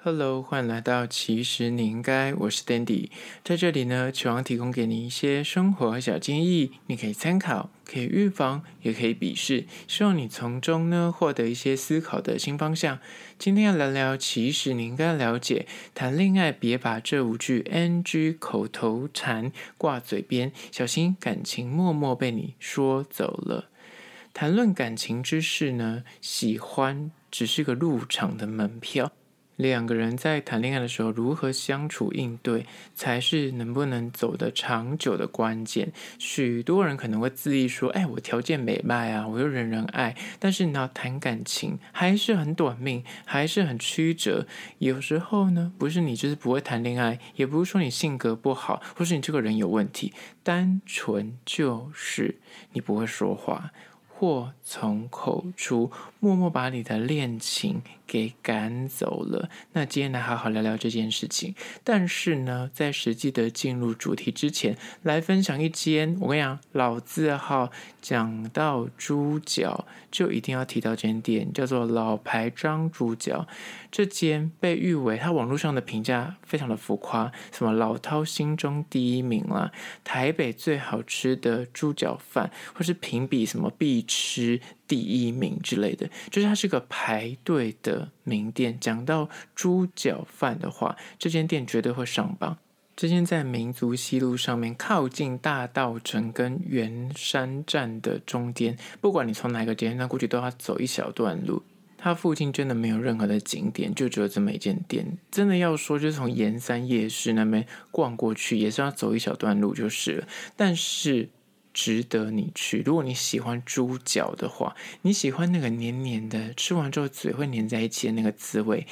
Hello，欢迎来到其实你应该，我是 Dandy，在这里呢，希望提供给你一些生活小建议，你可以参考，可以预防，也可以鄙视，希望你从中呢获得一些思考的新方向。今天要聊聊，其实你应该了解，谈恋爱别把这五句 NG 口头禅挂嘴边，小心感情默默被你说走了。谈论感情之事呢，喜欢只是个入场的门票。两个人在谈恋爱的时候，如何相处应对，才是能不能走得长久的关键。许多人可能会自意说：“哎，我条件美迈啊，我又人人爱。”但是你要谈感情，还是很短命，还是很曲折。有时候呢，不是你就是不会谈恋爱，也不是说你性格不好，或是你这个人有问题，单纯就是你不会说话。祸从口出，默默把你的恋情给赶走了。那今天来好好聊聊这件事情。但是呢，在实际的进入主题之前，来分享一间。我跟你讲，老字号讲到猪脚，就一定要提到这间店，叫做老牌张猪脚。这间被誉为它网络上的评价非常的浮夸，什么老饕心中第一名啦，台北最好吃的猪脚饭，或是评比什么必吃第一名之类的，就是它是个排队的名店。讲到猪脚饭的话，这间店绝对会上榜。这间在民族西路上面，靠近大道城跟圆山站的中间，不管你从哪个街，那过去都要走一小段路。它附近真的没有任何的景点，就只有这么一间店。真的要说，就是从盐山夜市那边逛过去，也是要走一小段路就是了。但是值得你去。如果你喜欢猪脚的话，你喜欢那个黏黏的，吃完之后嘴会黏在一起的那个滋味。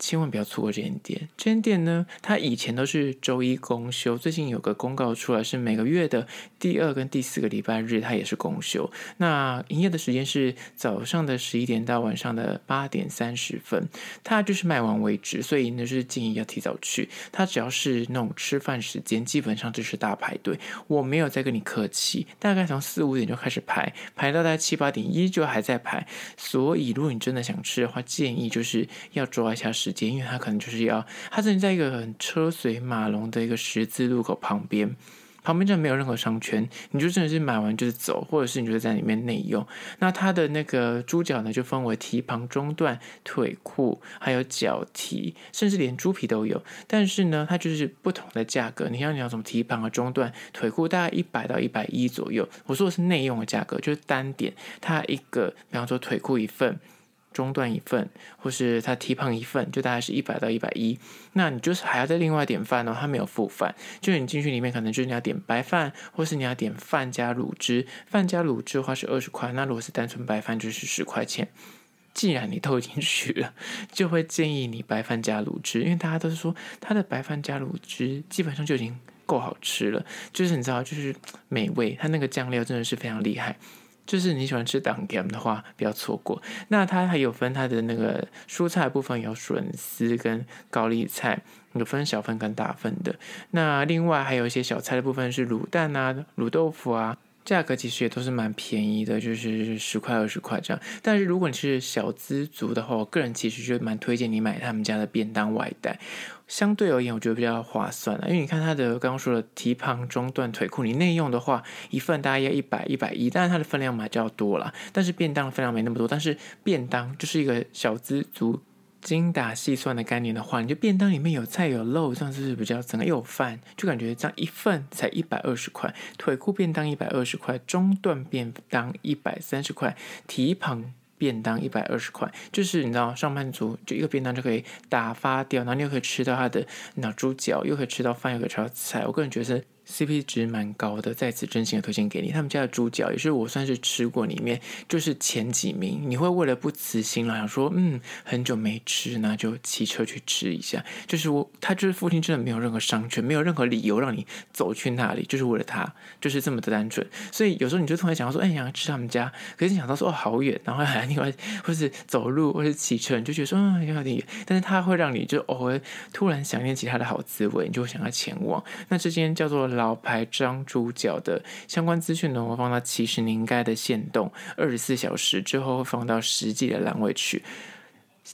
千万不要错过这间店。这间店呢，它以前都是周一公休，最近有个公告出来，是每个月的第二跟第四个礼拜日，它也是公休。那营业的时间是早上的十一点到晚上的八点三十分，它就是卖完为止，所以呢，是建议要提早去。它只要是那种吃饭时间，基本上就是大排队。我没有在跟你客气，大概从四五点就开始排，排到大概七八点依旧还在排。所以如果你真的想吃的话，建议就是要抓一下时。因为他可能就是要，他正在一个很车水马龙的一个十字路口旁边，旁边真的没有任何商圈，你就真的是买完就是走，或者是你就在里面内用。那它的那个猪脚呢，就分为蹄膀、中段、腿裤，还有脚蹄，甚至连猪皮都有。但是呢，它就是不同的价格。你像你要什么蹄膀和、中段、腿裤，大概一百到一百一左右。我说的是内用的价格，就是单点，它一个，比方说腿裤一份。中段一份，或是他蹄膀一份，就大概是一百到一百一。那你就是还要再另外点饭哦，他没有附饭，就是你进去里面可能就是你要点白饭，或是你要点饭加卤汁。饭加卤汁的话是二十块，那如果是单纯白饭就是十块钱。既然你都已经去了，就会建议你白饭加卤汁，因为大家都是说他的白饭加卤汁基本上就已经够好吃了，就是你知道，就是美味，它那个酱料真的是非常厉害。就是你喜欢吃当干的话，不要错过。那它还有分它的那个蔬菜部分，有笋丝跟高丽菜，有分小份跟大份的。那另外还有一些小菜的部分是卤蛋啊、卤豆腐啊。价格其实也都是蛮便宜的，就是十块二十块这样。但是如果你是小资族的话，我个人其实就蛮推荐你买他们家的便当外带，相对而言我觉得比较划算了。因为你看它的刚刚说的蹄膀、中段、腿裤，你内用的话一份大概要一百一百一，但是它的分量买较多了，但是便当的分量没那么多。但是便当就是一个小资族。精打细算的概念的话，你就便当里面有菜有肉，这样是不是比较整个有饭？就感觉这样一份才一百二十块，腿裤便当一百二十块，中段便当一百三十块，蹄膀便当一百二十块，就是你知道上班族就一个便当就可以打发掉，然后你又可以吃到它的那猪脚，又可以吃到饭，又可以吃到菜，我个人觉得是。CP 值蛮高的，在此真心的推荐给你。他们家的猪脚也是我算是吃过里面就是前几名。你会为了不辞辛劳，想说嗯，很久没吃，那就骑车去吃一下。就是我，他就是附近真的没有任何商圈，没有任何理由让你走去那里，就是为了他，就是这么的单纯。所以有时候你就突然想到说，哎，想要吃他们家，可是你想到说哦，好远，然后还 另外或是走路或是骑车，你就觉得说嗯，有点远。但是它会让你就偶尔突然想念起他的好滋味，你就会想要前往。那这间叫做。老牌张主角的相关资讯呢，我放到其实你应该的限动，二十四小时之后会放到实际的栏位去。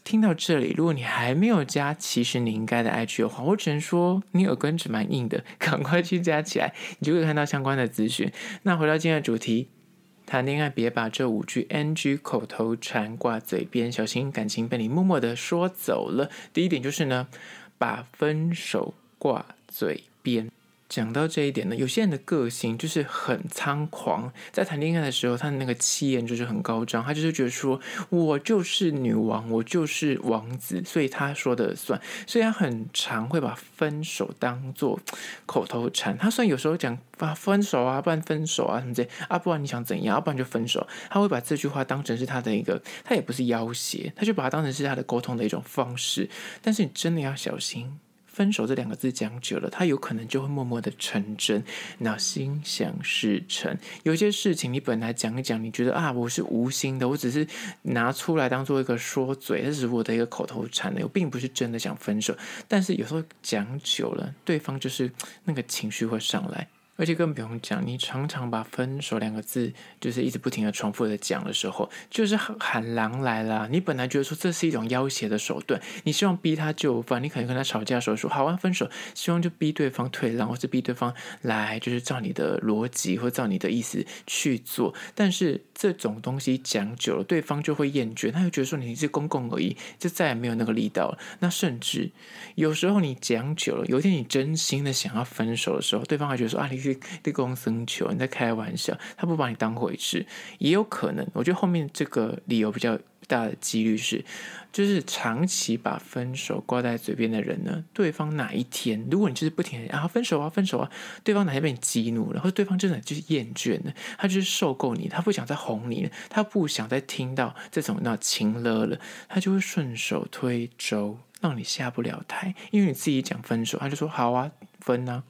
听到这里，如果你还没有加，其实你应该的 IG 的话，我只能说你耳根子蛮硬的，赶快去加起来，你就会看到相关的资讯。那回到今天的主题，谈恋爱别把这五句 NG 口头禅挂嘴边，小心感情被你默默的说走了。第一点就是呢，把分手挂嘴边。讲到这一点呢，有些人的个性就是很猖狂，在谈恋爱的时候，他的那个气焰就是很高涨，他就是觉得说，我就是女王，我就是王子，所以他说的算，所以他很常会把分手当做口头禅。他虽然有时候讲把分手啊，不然分手啊什么之类啊，不然你想怎样，要不然就分手，他会把这句话当成是他的一个，他也不是要挟，他就把它当成是他的沟通的一种方式。但是你真的要小心。分手这两个字讲久了，他有可能就会默默的成真。那心想事成，有些事情你本来讲一讲，你觉得啊，我是无心的，我只是拿出来当做一个说嘴，这是我的一个口头禅的，我并不是真的想分手。但是有时候讲久了，对方就是那个情绪会上来。而且更不用讲，你常常把“分手”两个字，就是一直不停的重复的讲的时候，就是喊狼来了。你本来觉得说这是一种要挟的手段，你希望逼他就范，你可能跟他吵架的时候说“好啊，分手”，希望就逼对方退让，或是逼对方来，就是照你的逻辑或照你的意思去做。但是这种东西讲久了，对方就会厌倦，他就觉得说你是公共而已，就再也没有那个力道了。那甚至有时候你讲久了，有一天你真心的想要分手的时候，对方还觉得说啊，你。立功生求，你在开玩笑，他不把你当回事，也有可能。我觉得后面这个理由比较大的几率是，就是长期把分手挂在嘴边的人呢，对方哪一天，如果你就是不停的啊分手啊分手啊，对方哪天被你激怒了，或者对方真的就是厌倦了，他就是受够你，他不想再哄你了，他不想再听到这种那情勒了，他就会顺手推舟，让你下不了台，因为你自己讲分手，他就说好啊分啊，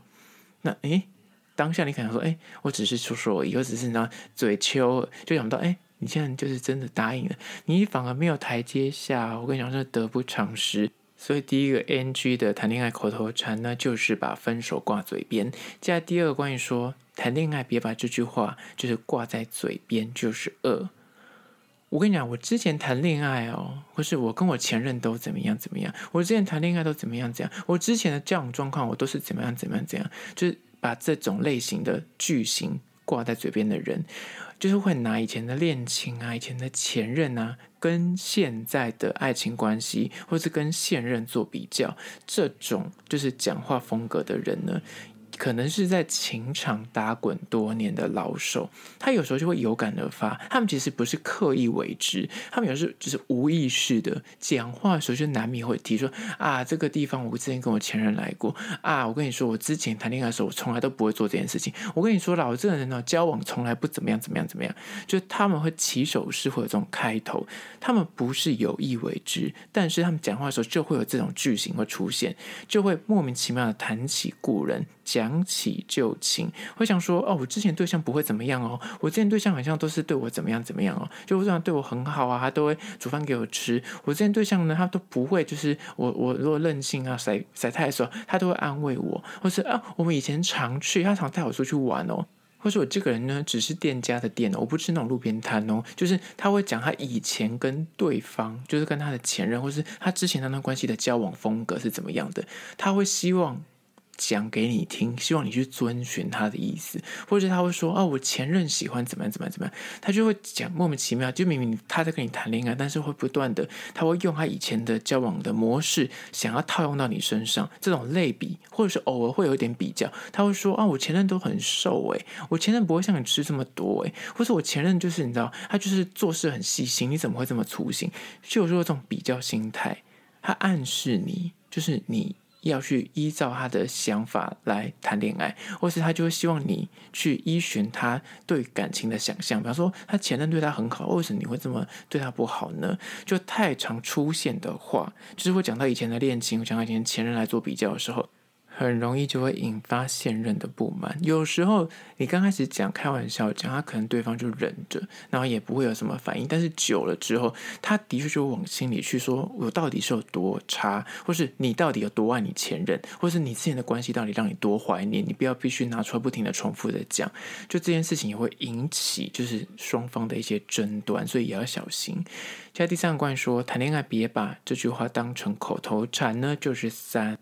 那诶。当下你可能说：“哎，我只是说说而已，我只是那嘴秋，就想不到，哎，你现在就是真的答应了，你反而没有台阶下。我跟你讲，这得不偿失。所以第一个 NG 的谈恋爱口头禅呢，就是把分手挂嘴边。接下来第二个关于说谈恋爱别把这句话就是挂在嘴边，就是二。我跟你讲，我之前谈恋爱哦，或是我跟我前任都怎么样怎么样，我之前谈恋爱都怎么样怎样，我之前的交往状况我都是怎么样怎么样怎样，就是。”把这种类型的句型挂在嘴边的人，就是会拿以前的恋情啊、以前的前任啊，跟现在的爱情关系，或是跟现任做比较，这种就是讲话风格的人呢。可能是在情场打滚多年的老手，他有时候就会有感而发。他们其实不是刻意为之，他们有时候就是无意识的讲话的时候，就难免会提说啊，这个地方我之？前跟我前任来过啊。我跟你说，我之？前谈恋爱的时候，我从来都不会做这件事情。我跟你说，老这个人呢，交往从来不怎么样，怎么样，怎么样。就他们会起手式会有这种开头，他们不是有意为之，但是他们讲话的时候就会有这种句型会出现，就会莫名其妙的谈起故人。讲起旧情，会想说哦，我之前对象不会怎么样哦，我之前对象好像都是对我怎么样怎么样哦，就这样对我很好啊，他都会煮饭给我吃。我之前对象呢，他都不会，就是我我如果任性啊、晒晒太的时候，他都会安慰我，或是啊，我们以前常去，他常带我出去玩哦，或是我这个人呢，只是店家的店哦，我不是那种路边摊哦，就是他会讲他以前跟对方，就是跟他的前任，或是他之前那段关系的交往风格是怎么样的，他会希望。讲给你听，希望你去遵循他的意思，或者他会说：“哦，我前任喜欢怎么样怎么样怎么样。”他就会讲莫名其妙，就明明他在跟你谈恋爱，但是会不断的，他会用他以前的交往的模式，想要套用到你身上。这种类比，或者是偶尔会有一点比较，他会说：“啊、哦，我前任都很瘦诶，我前任不会像你吃这么多诶，或者我前任就是你知道，他就是做事很细心，你怎么会这么粗心？”就有时候这种比较心态，他暗示你，就是你。要去依照他的想法来谈恋爱，或是他就会希望你去依循他对感情的想象。比方说，他前任对他很好，为什么你会这么对他不好呢？就太常出现的话，就是会讲到以前的恋情，讲到以前前任来做比较的时候，很容易就会引发现任的不满。有时候你刚开始讲开玩笑讲，他可能对方就忍着，然后也不会有什么反应。但是久了之后，他的确就往心里去说：“我到底是有多差，或是你到底有多爱你前任，或是你之前的关系到底让你多怀念？你不要必须拿出来不停的重复的讲，就这件事情也会引起就是双方的一些争端，所以也要小心。”接下来第三个关于说谈恋爱别把这句话当成口头禅呢，就是三。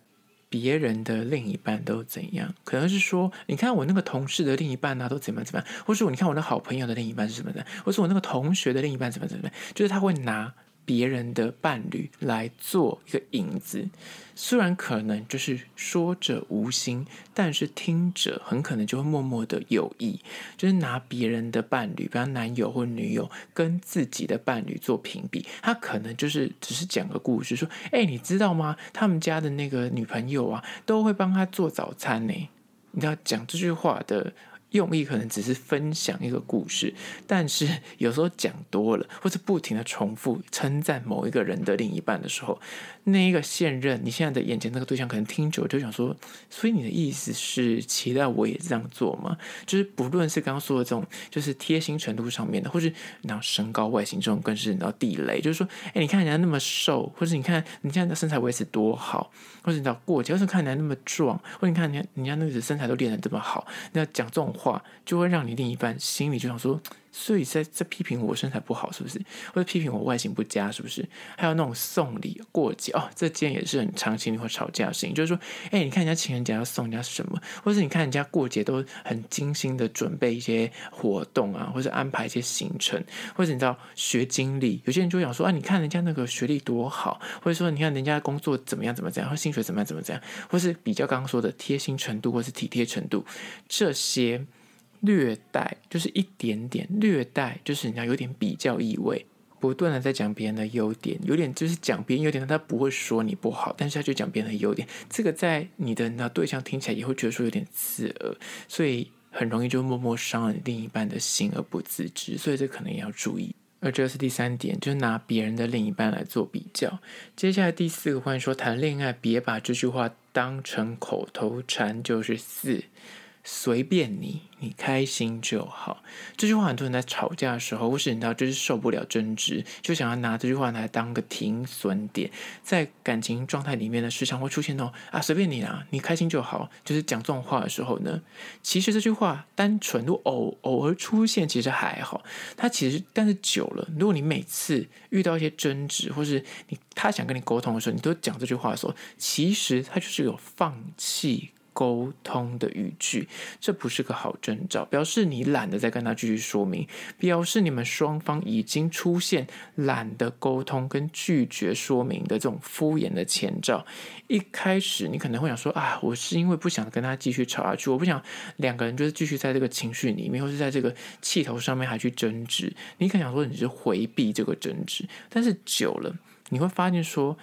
别人的另一半都怎样？可能是说，你看我那个同事的另一半啊，都怎么怎么样？或是你看我那好朋友的另一半是怎么的？或是我那个同学的另一半怎么怎么样？就是他会拿。别人的伴侣来做一个引子，虽然可能就是说者无心，但是听者很可能就会默默的有意，就是拿别人的伴侣，比方男友或女友，跟自己的伴侣做评比。他可能就是只是讲个故事，说：“哎，你知道吗？他们家的那个女朋友啊，都会帮他做早餐呢。”你知道讲这句话的。用意可能只是分享一个故事，但是 有时候讲多了，或是不停的重复称赞某一个人的另一半的时候，那一个现任你现在的眼前那个对象可能听久了就想说，所以你的意思是期待我也这样做吗？就是不论是刚刚说的这种，就是贴心程度上面的，或是然后身高外形这种更是然后地雷，就是说，哎，你看人家那么瘦，或是你看你现在的身材维持多好，或是你知道过节，或是看人家那么壮，或者你看人家人家那个身材都练得这么好，你要讲这种话。就会让你另一半心里就想说。所以在在批评我身材不好是不是？或者批评我外形不佳是不是？还有那种送礼过节哦，这件也是很常情侣会吵架的事情。就是说，哎，你看人家情人节要送人家什么，或者你看人家过节都很精心的准备一些活动啊，或者安排一些行程，或者你知道学经历，有些人就想说啊，你看人家那个学历多好，或者说你看人家工作怎么样怎么怎样，或薪水怎么样怎么怎样，或是比较刚刚说的贴心程度或是体贴程度这些。略带就是一点点，略带就是人家有点比较意味，不断的在讲别人的优点，有点就是讲别人优点，他不会说你不好，但是他就讲别人的优点，这个在你的那对象听起来也会觉得说有点刺耳，所以很容易就默默伤了另一半的心而不自知，所以这可能也要注意。而这是第三点，就是拿别人的另一半来做比较。接下来第四个，关于说谈恋爱别把这句话当成口头禅，就是四。随便你，你开心就好。这句话很多人在吵架的时候，或是你知道，就是受不了争执，就想要拿这句话来当个停损点。在感情状态里面呢，时常会出现那种啊，随便你啦，你开心就好。就是讲这种话的时候呢，其实这句话单纯如果偶偶尔出现，其实还好。他其实，但是久了，如果你每次遇到一些争执，或是你他想跟你沟通的时候，你都讲这句话的时候，其实他就是有放弃。沟通的语句，这不是个好征兆，表示你懒得再跟他继续说明，表示你们双方已经出现懒得沟通跟拒绝说明的这种敷衍的前兆。一开始你可能会想说啊，我是因为不想跟他继续吵下去，我不想两个人就是继续在这个情绪里面，或是在这个气头上面还去争执。你可能想说你是回避这个争执，但是久了你会发现说。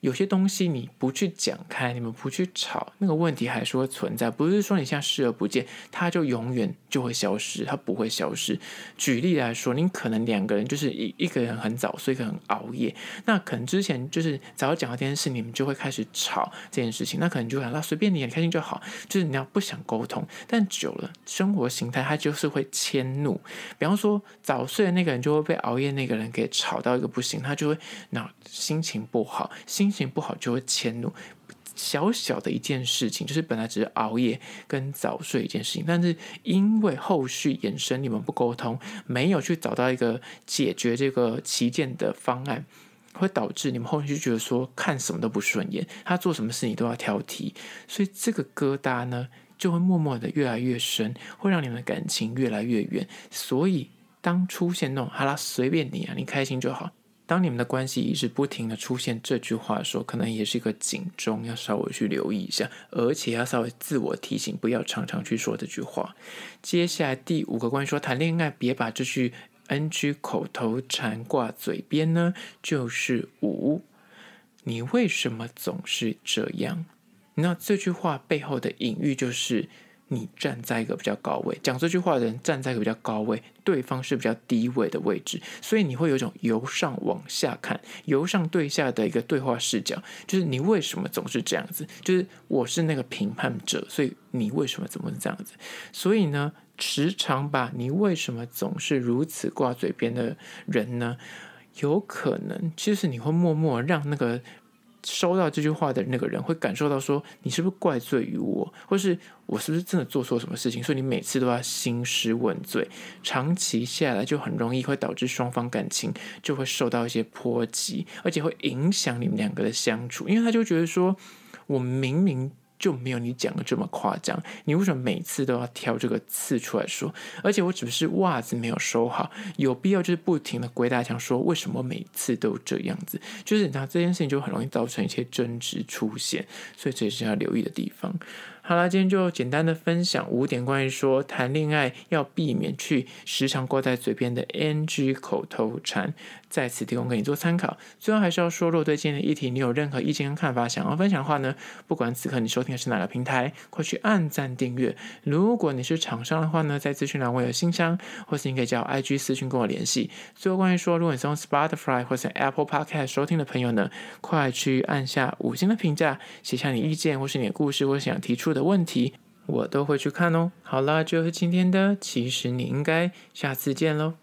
有些东西你不去讲开，你们不去吵，那个问题还是会存在。不是说你现在视而不见，它就永远就会消失，它不会消失。举例来说，你可能两个人就是一一个人很早睡，一个人熬夜，那可能之前就是早讲到这件事，你们就会开始吵这件事情。那可能就会想，那随便你，你开心就好。就是你要不想沟通，但久了，生活形态它就是会迁怒。比方说，早睡的那个人就会被熬夜那个人给吵到一个不行，他就会那心情不好，心。心情不好就会迁怒，小小的一件事情，就是本来只是熬夜跟早睡一件事情，但是因为后续延伸，你们不沟通，没有去找到一个解决这个旗舰的方案，会导致你们后续就觉得说看什么都不顺眼，他做什么事你都要挑剔，所以这个疙瘩呢就会默默的越来越深，会让你们的感情越来越远。所以当出现那种好啦，随便你啊，你开心就好。当你们的关系一直不停的出现这句话的时候，可能也是一个警钟，要稍微去留意一下，而且要稍微自我提醒，不要常常去说这句话。接下来第五个关于说谈恋爱，别把这句 NG 口头禅挂嘴边呢，就是五，你为什么总是这样？那这句话背后的隐喻就是，你站在一个比较高位，讲这句话的人站在一个比较高位，对方是比较低位的位置，所以你会有一种由上往下看、由上对下的一个对话视角。就是你为什么总是这样子？就是我是那个评判者，所以你为什么怎么这样子？所以呢，时常把你为什么总是如此挂嘴边的人呢，有可能其实你会默默让那个。收到这句话的那个人会感受到说，你是不是怪罪于我，或是我是不是真的做错什么事情？所以你每次都要兴师问罪，长期下来就很容易会导致双方感情就会受到一些波及，而且会影响你们两个的相处，因为他就觉得说，我明明。就没有你讲的这么夸张，你为什么每次都要挑这个刺出来说？而且我只是袜子没有收好，有必要就是不停的鬼打墙说为什么每次都这样子？就是你知道这件事情就很容易造成一些争执出现，所以这也是要留意的地方。好啦，今天就简单的分享五点关于说谈恋爱要避免去时常挂在嘴边的 NG 口头禅，在此提供给你做参考。最后还是要说，如果对今天的议题你有任何意见跟看法想要分享的话呢，不管此刻你收听的是哪个平台，快去按赞订阅。如果你是厂商的话呢，在资讯栏我有信箱，或是你可以叫 IG 私讯跟我联系。最后关于说，如果你是用 Spotify 或是 Apple Podcast 收听的朋友呢，快去按下五星的评价，写下你意见或是你的故事或想提出的。的问题，我都会去看哦。好了，就是今天的，其实你应该下次见喽。